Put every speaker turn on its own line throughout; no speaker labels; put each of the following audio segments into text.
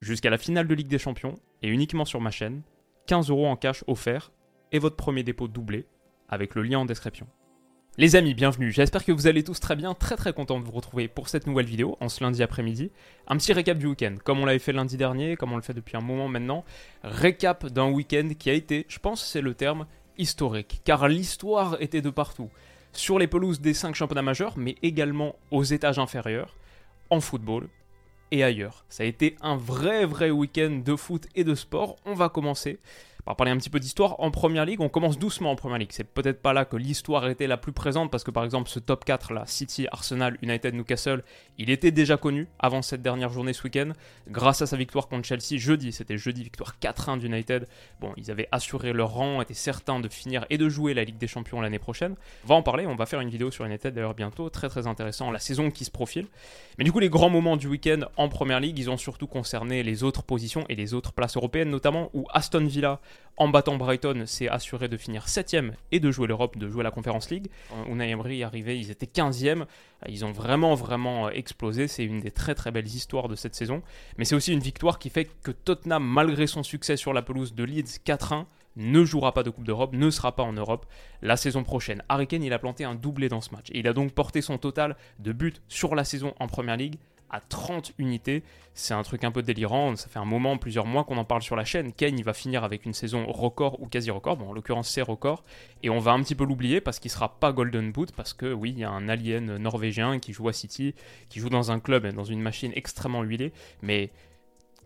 Jusqu'à la finale de Ligue des Champions et uniquement sur ma chaîne, 15 euros en cash offert et votre premier dépôt doublé avec le lien en description. Les amis, bienvenue. J'espère que vous allez tous très bien, très très content de vous retrouver pour cette nouvelle vidéo en ce lundi après-midi. Un petit récap du week-end, comme on l'avait fait lundi dernier, comme on le fait depuis un moment maintenant. Récap d'un week-end qui a été, je pense c'est le terme, historique, car l'histoire était de partout. Sur les pelouses des 5 championnats majeurs, mais également aux étages inférieurs, en football et ailleurs. Ça a été un vrai vrai week-end de foot et de sport. On va commencer on va parler un petit peu d'histoire en première ligue. On commence doucement en première ligue. C'est peut-être pas là que l'histoire était la plus présente parce que par exemple ce top 4 là, City, Arsenal, United, Newcastle, il était déjà connu avant cette dernière journée ce week-end grâce à sa victoire contre Chelsea jeudi. C'était jeudi, victoire 4-1 d'United. Bon, ils avaient assuré leur rang, étaient certains de finir et de jouer la Ligue des Champions l'année prochaine. On va en parler, on va faire une vidéo sur United d'ailleurs bientôt, très très intéressant, la saison qui se profile. Mais du coup, les grands moments du week-end en première ligue, ils ont surtout concerné les autres positions et les autres places européennes, notamment où Aston Villa en battant Brighton, s'est assuré de finir 7 et de jouer l'Europe, de jouer la Conference League. Unai Emery est arrivé, ils étaient 15e. Ils ont vraiment, vraiment euh, explosé. C'est une des très, très belles histoires de cette saison. Mais c'est aussi une victoire qui fait que Tottenham, malgré son succès sur la pelouse de Leeds 4-1, ne jouera pas de Coupe d'Europe, ne sera pas en Europe la saison prochaine. Harry Kane, il a planté un doublé dans ce match. Et il a donc porté son total de buts sur la saison en Première Ligue à 30 unités. C'est un truc un peu délirant. Ça fait un moment, plusieurs mois qu'on en parle sur la chaîne. Kane, il va finir avec une saison record ou quasi record. Bon, en l'occurrence, c'est record. Et on va un petit peu l'oublier parce qu'il sera pas Golden Boot. Parce que oui, il y a un alien norvégien qui joue à City, qui joue dans un club, dans une machine extrêmement huilée. Mais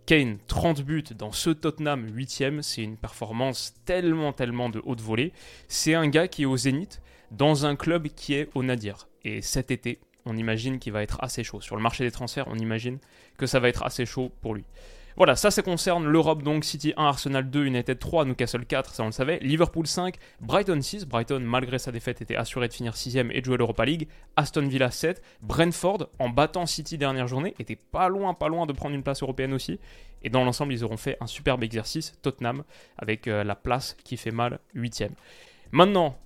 Kane, 30 buts dans ce Tottenham 8ème, c'est une performance tellement, tellement de haute volée. C'est un gars qui est au zénith dans un club qui est au nadir. Et cet été, on imagine qu'il va être assez chaud. Sur le marché des transferts, on imagine que ça va être assez chaud pour lui. Voilà, ça, ça concerne l'Europe, donc City 1, Arsenal 2, United 3, Newcastle 4, ça on le savait, Liverpool 5, Brighton 6, Brighton, malgré sa défaite, était assuré de finir 6ème et de jouer l'Europa League, Aston Villa 7, Brentford, en battant City dernière journée, était pas loin, pas loin de prendre une place européenne aussi, et dans l'ensemble, ils auront fait un superbe exercice, Tottenham, avec euh, la place qui fait mal, 8ème. Maintenant,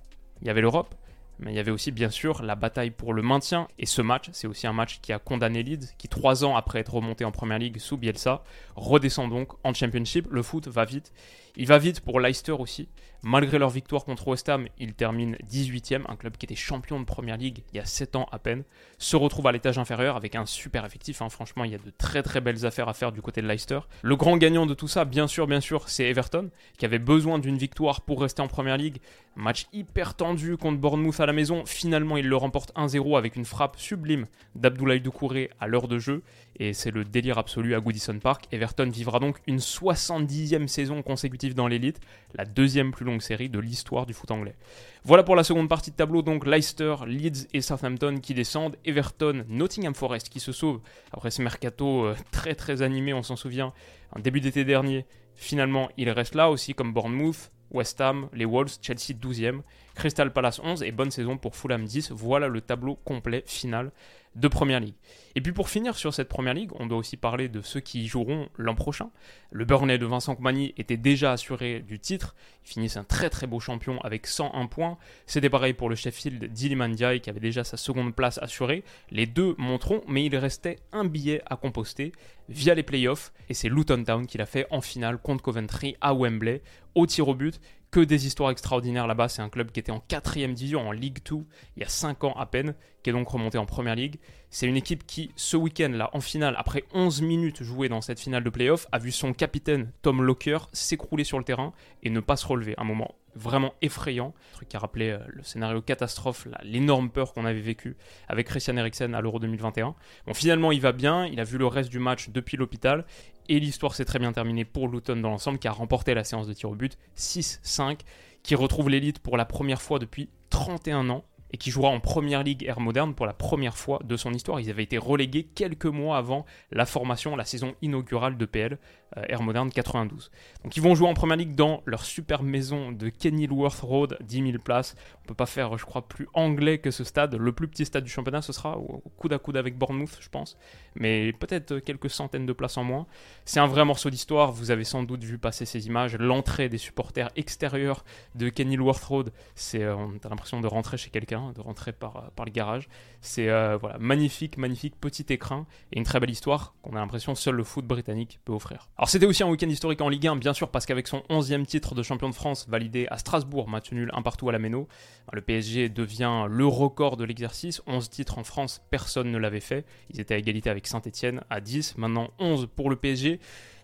il y avait l'Europe, mais il y avait aussi bien sûr la bataille pour le maintien. Et ce match, c'est aussi un match qui a condamné Leeds, qui trois ans après être remonté en Première Ligue sous Bielsa, redescend donc en Championship. Le foot va vite. Il va vite pour Leicester aussi. Malgré leur victoire contre West Ham, ils terminent 18e, un club qui était champion de Première Ligue il y a 7 ans à peine, se retrouve à l'étage inférieur avec un super effectif. Hein. Franchement, il y a de très très belles affaires à faire du côté de Leicester. Le grand gagnant de tout ça, bien sûr, bien sûr, c'est Everton, qui avait besoin d'une victoire pour rester en Première Ligue. match hyper tendu contre Bournemouth à la maison. Finalement, il le remporte 1-0 avec une frappe sublime d'Abdoulaye Doucouré à l'heure de jeu. Et c'est le délire absolu à Goodison Park. Everton vivra donc une 70e saison consécutive dans l'élite, la deuxième plus longue série de l'histoire du foot anglais. Voilà pour la seconde partie de tableau, donc Leicester, Leeds et Southampton qui descendent, Everton, Nottingham Forest qui se sauve après ce mercato euh, très très animé, on s'en souvient, en début d'été dernier. Finalement, il reste là aussi comme Bournemouth, West Ham, les Wolves, Chelsea 12e, Crystal Palace 11 et bonne saison pour Fulham 10. Voilà le tableau complet final de Première Ligue. Et puis pour finir sur cette Première Ligue, on doit aussi parler de ceux qui y joueront l'an prochain. Le Burnley de Vincent Compagnie était déjà assuré du titre. Il finissait un très très beau champion avec 101 points. C'était pareil pour le Sheffield d'Iliman Diaye qui avait déjà sa seconde place assurée. Les deux monteront, mais il restait un billet à composter via les playoffs. Et c'est Luton Town qui l'a fait en finale contre Coventry à Wembley, au tir au but que des histoires extraordinaires là-bas. C'est un club qui était en 4ème division, en Ligue 2, il y a 5 ans à peine, qui est donc remonté en Première Ligue. C'est une équipe qui, ce week-end, là, en finale, après 11 minutes jouées dans cette finale de playoff, a vu son capitaine, Tom Locker, s'écrouler sur le terrain et ne pas se relever. Un moment vraiment effrayant, un truc qui a rappelé euh, le scénario catastrophe, l'énorme peur qu'on avait vécu avec Christian Eriksen à l'Euro 2021. Bon, finalement, il va bien, il a vu le reste du match depuis l'hôpital, et l'histoire s'est très bien terminée pour Luton dans l'ensemble, qui a remporté la séance de tir au but 6-5, qui retrouve l'élite pour la première fois depuis 31 ans et qui jouera en Première Ligue Air Moderne pour la première fois de son histoire. Ils avaient été relégués quelques mois avant la formation, la saison inaugurale de PL, euh, Air Moderne 92. Donc ils vont jouer en Première Ligue dans leur super maison de Kenilworth Road, 10 000 places. On peut pas faire, je crois, plus anglais que ce stade. Le plus petit stade du championnat, ce sera au coude à coude avec Bournemouth, je pense. Mais peut-être quelques centaines de places en moins. C'est un vrai morceau d'histoire. Vous avez sans doute vu passer ces images. L'entrée des supporters extérieurs de Kenilworth Road, c'est, euh, on a l'impression de rentrer chez quelqu'un, de rentrer par, euh, par le garage. C'est voilà, magnifique, magnifique petit écrin et une très belle histoire qu'on a l'impression seul le foot britannique peut offrir. Alors c'était aussi un week-end historique en Ligue 1, bien sûr, parce qu'avec son 11e titre de champion de France validé à Strasbourg, match nul un partout à la Méno, le PSG devient le record de l'exercice. 11 titres en France, personne ne l'avait fait. Ils étaient à égalité avec Saint-Etienne à 10, maintenant 11 pour le PSG.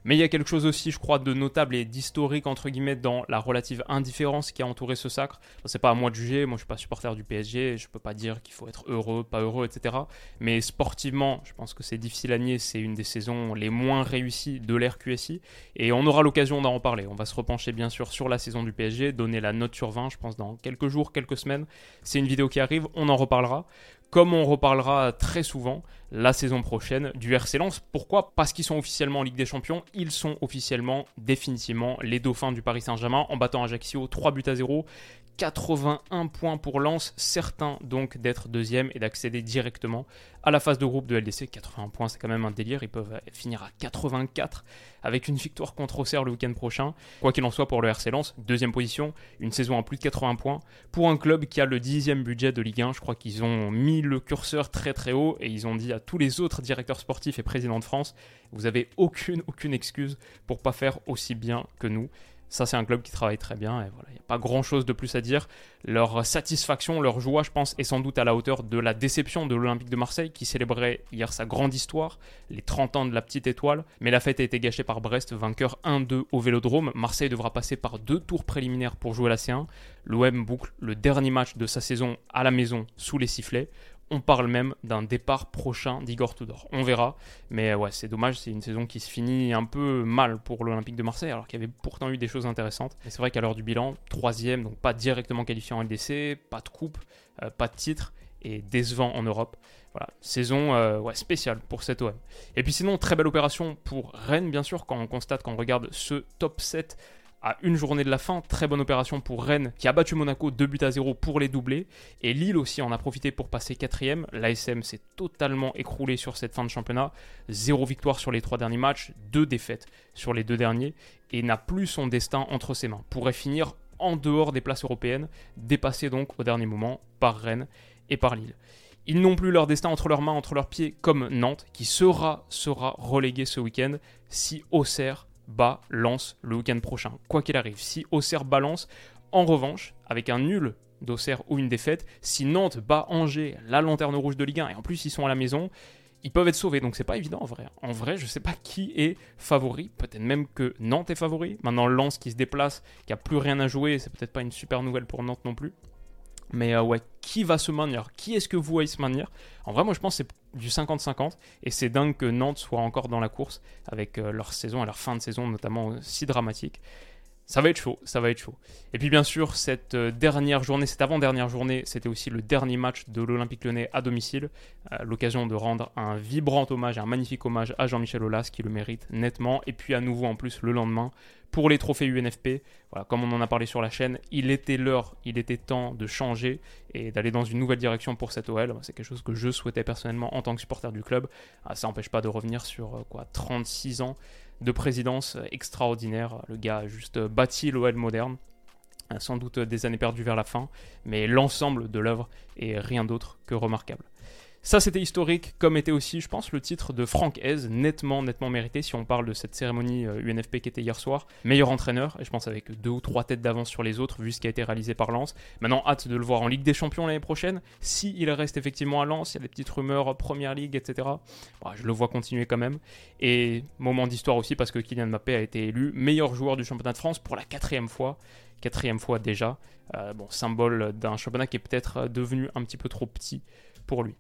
Mais il y a quelque chose aussi, je crois, de notable et d'historique, entre guillemets, dans la relative indifférence qui a entouré ce sacre. C'est pas à moi de juger, moi je suis pas supporter du PSG, je peux pas dire qu'il faut être heureux, pas heureux, etc. Mais sportivement, je pense que c'est difficile à nier, c'est une des saisons les moins réussies de l'ère QSI. Et on aura l'occasion d'en reparler. On va se repencher bien sûr sur la saison du PSG, donner la note sur 20, je pense, dans quelques jours, quelques semaines. C'est une vidéo qui arrive, on en reparlera comme on reparlera très souvent la saison prochaine du RC Lens. Pourquoi? Parce qu'ils sont officiellement en Ligue des Champions, ils sont officiellement, définitivement, les dauphins du Paris Saint-Germain en battant Ajaccio 3 buts à 0. 81 points pour Lens, certains donc d'être deuxième et d'accéder directement à la phase de groupe de LDC. 81 points, c'est quand même un délire. Ils peuvent finir à 84 avec une victoire contre Auxerre le week-end prochain. Quoi qu'il en soit pour le RC Lens, deuxième position, une saison à plus de 80 points pour un club qui a le dixième budget de Ligue 1. Je crois qu'ils ont mis le curseur très très haut et ils ont dit à tous les autres directeurs sportifs et présidents de France, vous avez aucune aucune excuse pour pas faire aussi bien que nous. Ça, c'est un club qui travaille très bien et voilà, il n'y a pas grand chose de plus à dire. Leur satisfaction, leur joie, je pense, est sans doute à la hauteur de la déception de l'Olympique de Marseille qui célébrait hier sa grande histoire, les 30 ans de la petite étoile. Mais la fête a été gâchée par Brest, vainqueur 1-2 au vélodrome. Marseille devra passer par deux tours préliminaires pour jouer la C1. L'OM boucle le dernier match de sa saison à la maison sous les sifflets. On parle même d'un départ prochain d'Igor Tudor. On verra. Mais ouais, c'est dommage, c'est une saison qui se finit un peu mal pour l'Olympique de Marseille, alors qu'il y avait pourtant eu des choses intéressantes. Mais c'est vrai qu'à l'heure du bilan, troisième, donc pas directement qualifié en LDC, pas de coupe, euh, pas de titre, et décevant en Europe. Voilà, saison euh, spéciale pour cette OM. Et puis sinon, très belle opération pour Rennes, bien sûr, quand on constate, quand on regarde ce top 7 à une journée de la fin. Très bonne opération pour Rennes qui a battu Monaco 2 buts à 0 pour les doubler. Et Lille aussi en a profité pour passer quatrième. L'ASM s'est totalement écroulé sur cette fin de championnat. Zéro victoire sur les trois derniers matchs, deux défaites sur les deux derniers et n'a plus son destin entre ses mains. Pourrait finir en dehors des places européennes, dépassé donc au dernier moment par Rennes et par Lille. Ils n'ont plus leur destin entre leurs mains, entre leurs pieds, comme Nantes, qui sera, sera relégué ce week-end si Auxerre bat Lance le week-end prochain, quoi qu'il arrive. Si Auxerre balance, en revanche, avec un nul d'Auxerre ou une défaite, si Nantes bat Angers, la lanterne rouge de Ligue 1, et en plus ils sont à la maison, ils peuvent être sauvés, donc c'est pas évident en vrai. En vrai, je sais pas qui est favori, peut-être même que Nantes est favori. Maintenant, Lens qui se déplace, qui a plus rien à jouer, c'est peut-être pas une super nouvelle pour Nantes non plus. Mais euh, ouais, qui va se maintenir? Qui est-ce que vous voyez se maintenir? En vrai, moi je pense que c'est du 50-50 et c'est dingue que Nantes soit encore dans la course avec euh, leur saison et leur fin de saison notamment si dramatique. Ça va être chaud, ça va être chaud. Et puis bien sûr, cette euh, dernière journée, cette avant-dernière journée, c'était aussi le dernier match de l'Olympique lyonnais à domicile. L'occasion de rendre un vibrant hommage, un magnifique hommage à Jean-Michel Aulas qui le mérite nettement. Et puis à nouveau en plus le lendemain, pour les trophées UNFP. Voilà, comme on en a parlé sur la chaîne, il était l'heure, il était temps de changer et d'aller dans une nouvelle direction pour cette OL. C'est quelque chose que je souhaitais personnellement en tant que supporter du club. Ah, ça n'empêche pas de revenir sur euh, quoi 36 ans de présidence extraordinaire. Le gars a juste bâti l'OL moderne. Sans doute des années perdues vers la fin, mais l'ensemble de l'œuvre est rien d'autre que remarquable. Ça, c'était historique, comme était aussi, je pense, le titre de Frank Hez, nettement, nettement mérité, si on parle de cette cérémonie UNFP euh, qui était hier soir. Meilleur entraîneur, et je pense avec deux ou trois têtes d'avance sur les autres, vu ce qui a été réalisé par Lens. Maintenant, hâte de le voir en Ligue des Champions l'année prochaine. Si il reste effectivement à Lens, il y a des petites rumeurs euh, Première Ligue, etc. Bah, je le vois continuer quand même. Et moment d'histoire aussi, parce que Kylian Mbappé a été élu meilleur joueur du championnat de France pour la quatrième fois quatrième fois déjà. Euh, bon, symbole d'un championnat qui est peut-être devenu un petit peu trop petit pour lui.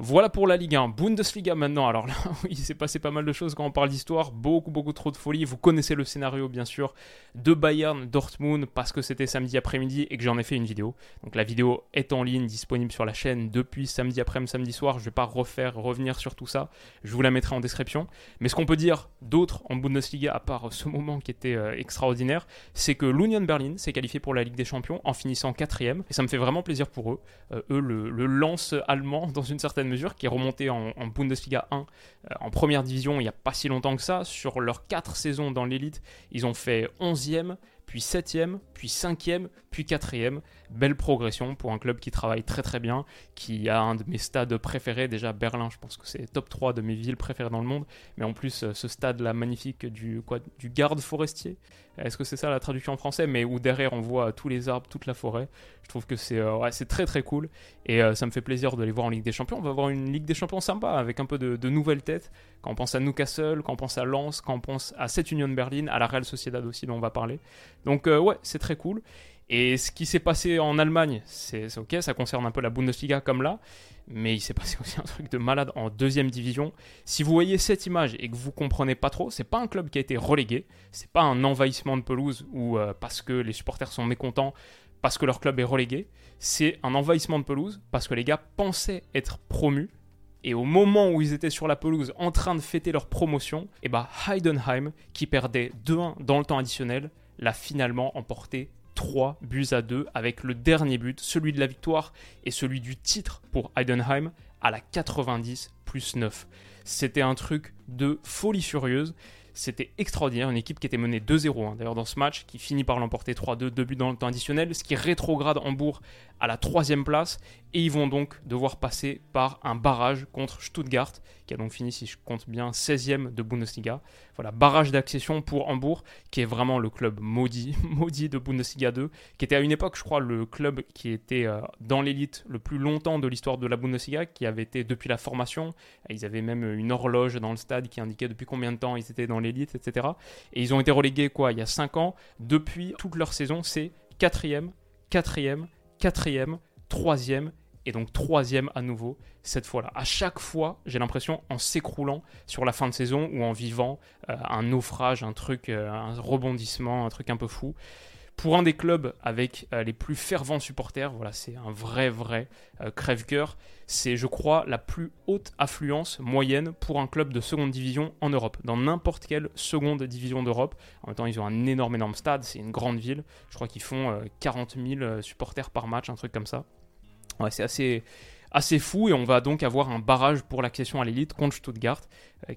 Voilà pour la Ligue 1. Bundesliga maintenant. Alors là, il s'est passé pas mal de choses quand on parle d'histoire. Beaucoup, beaucoup trop de folie. Vous connaissez le scénario, bien sûr, de Bayern Dortmund parce que c'était samedi après-midi et que j'en ai fait une vidéo. Donc la vidéo est en ligne, disponible sur la chaîne depuis samedi après-midi, samedi soir. Je vais pas refaire, revenir sur tout ça. Je vous la mettrai en description. Mais ce qu'on peut dire d'autre en Bundesliga, à part ce moment qui était euh, extraordinaire, c'est que l'Union Berlin s'est qualifié pour la Ligue des Champions en finissant quatrième. Et ça me fait vraiment plaisir pour eux. Euh, eux, le, le lance allemand, dans une certaine mesure, qui est remonté en, Bundesliga 1 euh, en première division il n'y a pas si longtemps que ça. Sur leurs 4 saisons dans l'élite, ils ont fait 11e, puis 7e, puis 5e, puis 4e. Belle progression pour un club qui travaille très très bien, qui a un de mes stades préférés, déjà Berlin, je pense que c'est top 3 de mes villes préférées dans le monde, mais en plus euh, ce stade-là magnifique du, quoi, du garde forestier, est-ce que c'est ça la traduction en français, mais où derrière on voit tous les arbres, toute la forêt, je trouve que c'est euh, très très cool, et euh, ça me fait plaisir de les voir en Ligue des Champions, on va avoir une Ligue des Champions sympa, avec un peu de nouvelles têtes, quand on pense à Newcastle, quand on pense à Lens, quand on pense à cette Union de Berlin, à la Real Sociedad aussi dont on va parler, donc ouais, c'est très cool. Et ce qui s'est passé en Allemagne, c'est ok, ça concerne un peu la Bundesliga comme là, mais il s'est passé aussi un truc de malade en deuxième division. Si vous voyez cette image et que vous comprenez pas trop, c'est pas un club qui a été relégué, c'est pas un envahissement de pelouse ou euh, parce que les supporters sont mécontents parce que leur club est relégué, c'est un envahissement de pelouse parce que les gars pensaient être promus et au moment où ils étaient sur la pelouse en train de fêter leur promotion, et eh bah Heidenheim, qui perdait 2-1 dans le temps additionnel, l'a finalement emporté 3 buts à 2 avec le dernier but, celui de la victoire et celui du titre pour Heidenheim à la 90 plus 9. C'était un truc de folie furieuse. C'était extraordinaire, une équipe qui était menée 2-0 hein. d'ailleurs dans ce match, qui finit par l'emporter 3-2, 2 buts dans le temps additionnel, ce qui rétrograde Hambourg à la troisième place, et ils vont donc devoir passer par un barrage contre Stuttgart, qui a donc fini, si je compte bien, 16e de Bundesliga. Voilà, barrage d'accession pour Hambourg, qui est vraiment le club maudit, maudit de Bundesliga 2, qui était à une époque, je crois, le club qui était euh, dans l'élite le plus longtemps de l'histoire de la Bundesliga, qui avait été depuis la formation. Ils avaient même une horloge dans le stade qui indiquait depuis combien de temps ils étaient dans l'élite, etc. Et ils ont été relégués, quoi, il y a 5 ans. Depuis toute leur saison, c'est 4e, 4e, quatrième, troisième et donc troisième à nouveau cette fois-là. À chaque fois, j'ai l'impression en s'écroulant sur la fin de saison ou en vivant euh, un naufrage, un truc, euh, un rebondissement, un truc un peu fou. Pour un des clubs avec euh, les plus fervents supporters, voilà, c'est un vrai, vrai euh, crève-cœur. C'est, je crois, la plus haute affluence moyenne pour un club de seconde division en Europe. Dans n'importe quelle seconde division d'Europe. En même temps, ils ont un énorme, énorme stade. C'est une grande ville. Je crois qu'ils font 40 euh, 000 supporters par match, un truc comme ça. Ouais, c'est assez, assez fou et on va donc avoir un barrage pour l'accession à l'élite contre Stuttgart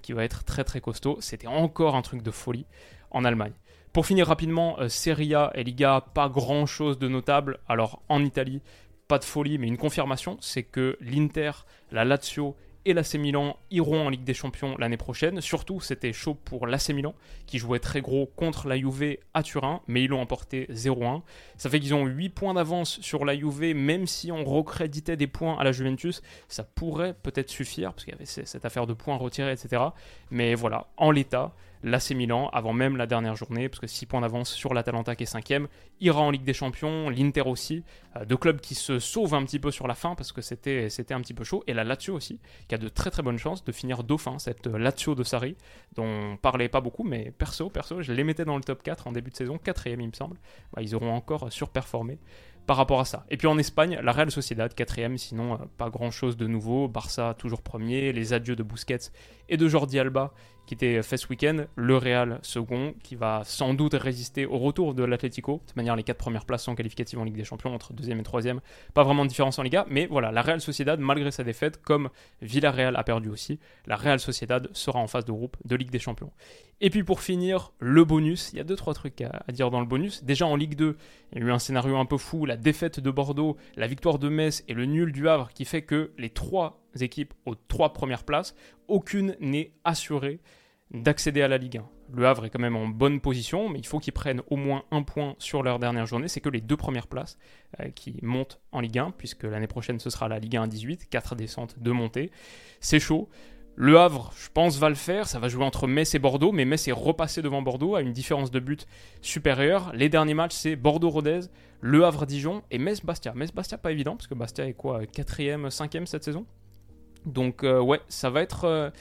qui va être très très costaud. C'était encore un truc de folie en Allemagne. Pour finir rapidement, euh, Serie A et Liga, pas grand chose de notable. Alors en Italie, pas de folie, mais une confirmation, c'est que l'Inter, la Lazio et l'AC Milan iront en Ligue des Champions l'année prochaine. Surtout, c'était chaud pour l'AC Milan, qui jouait très gros contre la Juve à Turin, mais ils l'ont emporté 0-1. Ça fait qu'ils ont 8 points d'avance sur la Juve, même si on recréditait des points à la Juventus, ça pourrait peut-être suffire, parce qu'il y avait cette affaire de points retirés, etc. Mais voilà, en l'état, l'AC Milan, avant même la dernière journée, parce que 6 points d'avance sur l'Atalanta qui est 5ème, ira en Ligue des Champions, l'Inter aussi, euh, deux clubs qui se sauvent un petit peu sur la fin parce que c'était, un petit peu chaud, et la Lazio aussi, qui a de très très bonnes chances de finir dauphin, cette Lazio de Sarri, dont on parlait pas beaucoup, mais perso, perso, je les mettais dans le top 4 en début de saison, 4ème il me semble, bah, ils auront encore surperformé par rapport à ça. Et puis en Espagne, la Real Sociedad, quatrième, sinon euh, pas grand chose de nouveau. Barça toujours premier, les adieux de Busquets et de Jordi Alba qui était fait ce week-end, le Real second, qui va sans doute résister au retour de l'Atlético. De toute manière, les quatre premières places sont qualificatives en Ligue des Champions, entre deuxième et troisième. Pas vraiment de différence en Liga, mais voilà, la Real Sociedad, malgré sa défaite, comme Villarreal a perdu aussi, la Real Sociedad sera en phase de groupe de Ligue des Champions. Et puis pour finir, le bonus. Il y a deux trois trucs à, dire dans le bonus. Déjà en Ligue 2, il y a eu un scénario un peu fou, la défaite de Bordeaux, la victoire de Metz et le nul du Havre qui fait que les trois équipes aux trois premières places, aucune n'est assurée d'accéder à la Ligue 1. Le Havre est quand même en bonne position, mais il faut qu'ils prennent au moins un point sur leur dernière journée. C'est que les deux premières places euh, qui montent en Ligue 1, puisque l'année prochaine ce sera la Ligue 1 18, 4 descentes, 2 montées. C'est chaud. Le Havre, je pense, va le faire. Ça va jouer entre Metz et Bordeaux, mais Metz est repassé devant Bordeaux à une différence de but supérieure. Les derniers matchs, c'est Bordeaux-Rodez, Le Havre-Dijon et Metz-Bastia. Metz-Bastia, pas évident, parce que Bastia est quoi 4ème, 5ème cette saison? Donc ouais, ça va être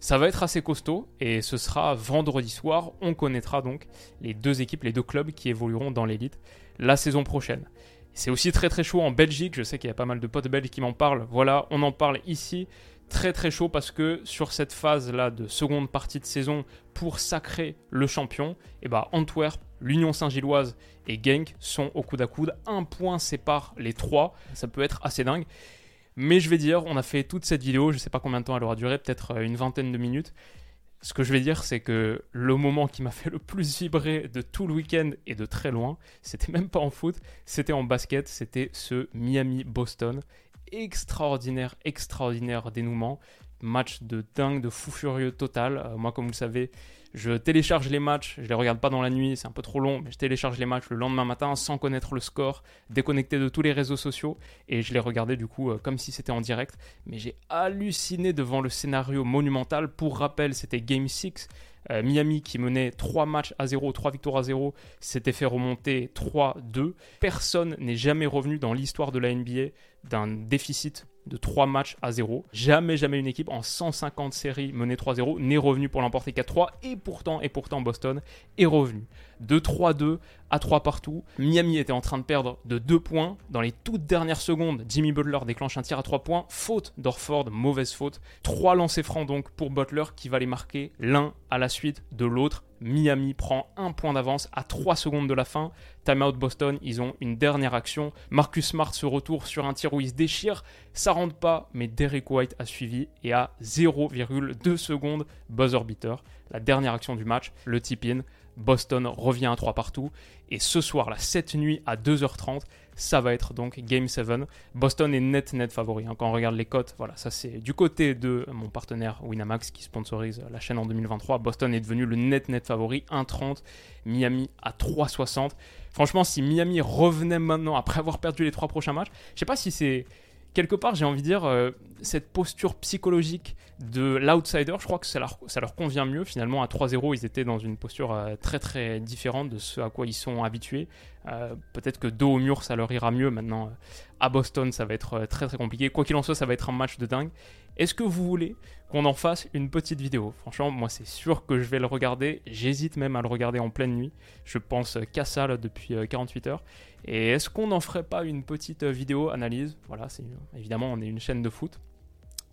ça va être assez costaud et ce sera vendredi soir. On connaîtra donc les deux équipes, les deux clubs qui évolueront dans l'élite la saison prochaine. C'est aussi très très chaud en Belgique. Je sais qu'il y a pas mal de potes belges qui m'en parlent. Voilà, on en parle ici. Très très chaud parce que sur cette phase là de seconde partie de saison pour sacrer le champion, et eh bah ben, Antwerp, l'Union Saint-Gilloise et Genk sont au coude à coude. Un point sépare les trois. Ça peut être assez dingue. Mais je vais dire, on a fait toute cette vidéo, je sais pas combien de temps elle aura duré, peut-être euh, une vingtaine de minutes. Ce que je vais dire, c'est que le moment qui m'a fait le plus vibrer de tout le week-end et de très loin, c'était même pas en foot, c'était en basket, c'était ce Miami-Boston. Extraordinaire, extraordinaire dénouement. Match de dingue, de fou furieux total. Euh, moi, comme vous le savez, je télécharge les matchs, je les regarde pas dans la nuit, c'est un peu trop long, mais je télécharge les matchs le lendemain matin sans connaître le score, déconnecté de tous les réseaux sociaux, et je les regardais du coup euh, comme si c'était en direct. Mais j'ai halluciné devant le scénario monumental. Pour rappel, c'était Game 6. Euh, Miami qui menait 3 matchs à 0, 3 victoires à 0, s'était fait remonter 3-2. Personne n'est jamais revenu dans l'histoire de la NBA d'un déficit de 3 matchs à 0. Jamais, jamais une équipe en 150 séries menée 3-0 n'est revenue pour l'emporter 4-3. Et pourtant, et pourtant, Boston est revenu. De 3-2 à 3 partout. Miami était en train de perdre de 2 points. Dans les toutes dernières secondes, Jimmy Butler déclenche un tir à 3 points. Faute d'Orford, mauvaise faute. 3 lancers francs donc pour Butler qui va les marquer l'un à la suite de l'autre. Miami prend un point d'avance à 3 secondes de la fin. Timeout Boston, ils ont une dernière action. Marcus Smart se retourne sur un tir où il se déchire. Ça rentre pas, mais Derek White a suivi et à 0,2 secondes, buzzer beater. La dernière action du match, le tip-in. Boston revient à 3 partout. Et ce soir, la cette nuit à 2h30, ça va être donc Game 7. Boston est net net favori. Hein. Quand on regarde les cotes, voilà, ça c'est du côté de mon partenaire Winamax qui sponsorise la chaîne en 2023. Boston est devenu le net net favori, 1,30. Miami à 3,60. Franchement, si Miami revenait maintenant après avoir perdu les trois prochains matchs, je sais pas si c'est quelque part, j'ai envie de dire, euh, cette posture psychologique de l'outsider, je crois que ça leur, ça leur convient mieux. Finalement, à 3-0, ils étaient dans une posture euh, très très différente de ce à quoi ils sont habitués. Euh, peut-être que dos au mur, ça leur ira mieux. Maintenant, à Boston, ça va être très très compliqué. Quoi qu'il en soit, ça va être un match de dingue. Est-ce que vous voulez qu'on en fasse une petite vidéo? Franchement, moi, c'est sûr que je vais le regarder. J'hésite même à le regarder en pleine nuit. Je pense qu'à ça là, depuis 48 heures. Et est-ce qu'on n'en ferait pas une petite vidéo analyse? Voilà, c'est évidemment, on est une chaîne de foot.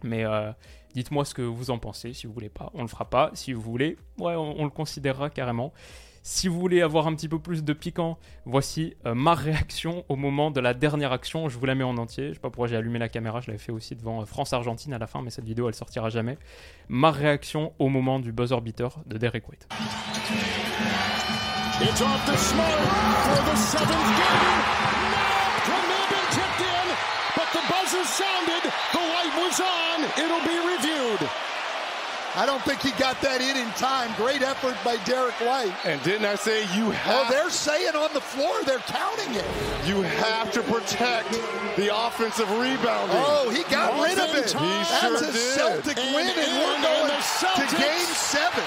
Mais euh, dites-moi ce que vous en pensez. Si vous voulez pas, on le fera pas. Si vous voulez, ouais, on, le considérera carrément. Si vous voulez avoir un petit peu plus de piquant, voici euh, ma réaction au moment de la dernière action. Je vous la mets en entier. Je sais pas pourquoi j'ai allumé la caméra. Je l'avais fait aussi devant euh, France-Argentine à la fin, mais cette vidéo elle sortira jamais. Ma réaction au moment du buzzer beater de Derek White. The sounded. The light was on. It'll be reviewed. I don't think he got that in in time. Great effort by Derek White. And didn't I say you oh, have? Oh, they're saying on the floor they're counting it. You have to protect the offensive rebounding. Oh, he got rid of it. He That's sure a did. Celtic and, win, and, and we're going to Game Seven.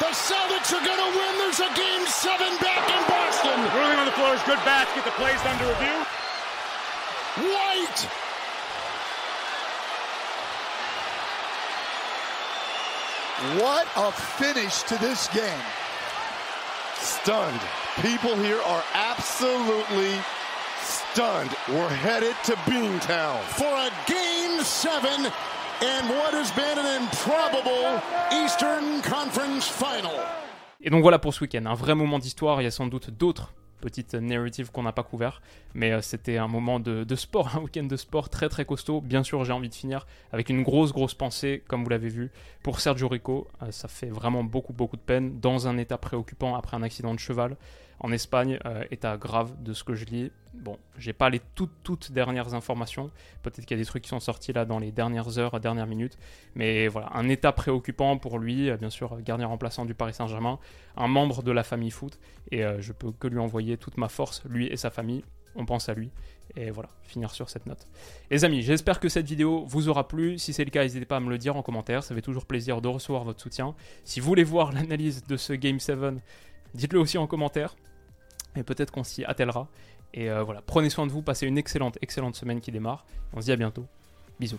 The Celtics are going to win. There's a game seven back in Boston. Ruling on the floor is good basket. The play's under review. White. What a finish to this game. Stunned. People here are absolutely stunned. We're headed to Beantown for a game seven and what has been an improbable Eastern Conference Final. Et donc voilà pour ce week-end, un vrai moment d'histoire. Il y a sans doute d'autres petites narratives qu'on n'a pas couvert, mais euh, c'était un moment de, de sport, un week-end de sport très très costaud. Bien sûr, j'ai envie de finir avec une grosse grosse pensée, comme vous l'avez vu, pour Sergio Rico. Euh, ça fait vraiment beaucoup beaucoup de peine, dans un état préoccupant après un accident de cheval en Espagne, euh, état grave de ce que je lis. Bon, j'ai pas les toutes toutes dernières informations. Peut-être qu'il y a des trucs qui sont sortis là dans les dernières heures, dernières minutes. Mais voilà, un état préoccupant pour lui, euh, bien sûr, gardien remplaçant du Paris Saint-Germain, un membre de la famille foot. Et euh, je peux que lui envoyer toute ma force, lui et sa famille. On pense à lui. Et voilà, finir sur cette note. Les amis, j'espère que cette vidéo vous aura plu. Si c'est le cas, n'hésitez pas à me le dire en commentaire. Ça fait toujours plaisir de recevoir votre soutien. Si vous voulez voir l'analyse de ce Game 7, Dites-le aussi en commentaire. Et peut-être qu'on s'y attellera. Et euh, voilà, prenez soin de vous, passez une excellente, excellente semaine qui démarre. On se dit à bientôt. Bisous.